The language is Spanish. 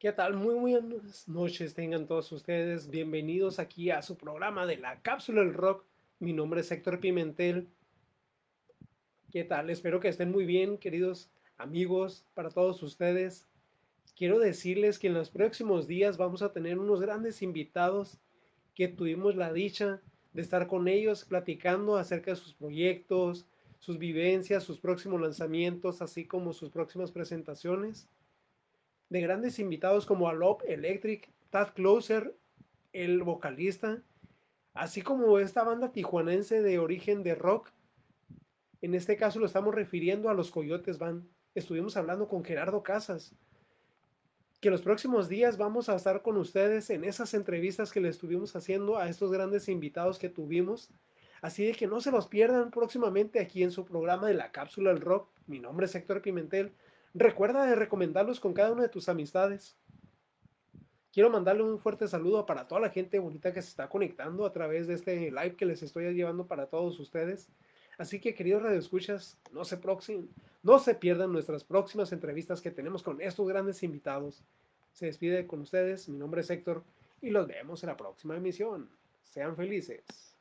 ¿Qué tal? Muy buenas noches tengan todos ustedes. Bienvenidos aquí a su programa de la Cápsula del Rock. Mi nombre es Héctor Pimentel. ¿Qué tal? Espero que estén muy bien, queridos amigos, para todos ustedes. Quiero decirles que en los próximos días vamos a tener unos grandes invitados que tuvimos la dicha de estar con ellos platicando acerca de sus proyectos, sus vivencias, sus próximos lanzamientos, así como sus próximas presentaciones de grandes invitados como Alop Electric, Tad Closer, el vocalista, así como esta banda tijuanense de origen de rock. En este caso lo estamos refiriendo a los Coyotes Band. Estuvimos hablando con Gerardo Casas, que los próximos días vamos a estar con ustedes en esas entrevistas que le estuvimos haciendo a estos grandes invitados que tuvimos. Así de que no se los pierdan próximamente aquí en su programa de la cápsula del rock. Mi nombre es Héctor Pimentel. Recuerda de recomendarlos con cada una de tus amistades. Quiero mandarle un fuerte saludo para toda la gente bonita que se está conectando a través de este live que les estoy llevando para todos ustedes. Así que, queridos radioescuchas, no se, no se pierdan nuestras próximas entrevistas que tenemos con estos grandes invitados. Se despide con ustedes, mi nombre es Héctor y los vemos en la próxima emisión. Sean felices.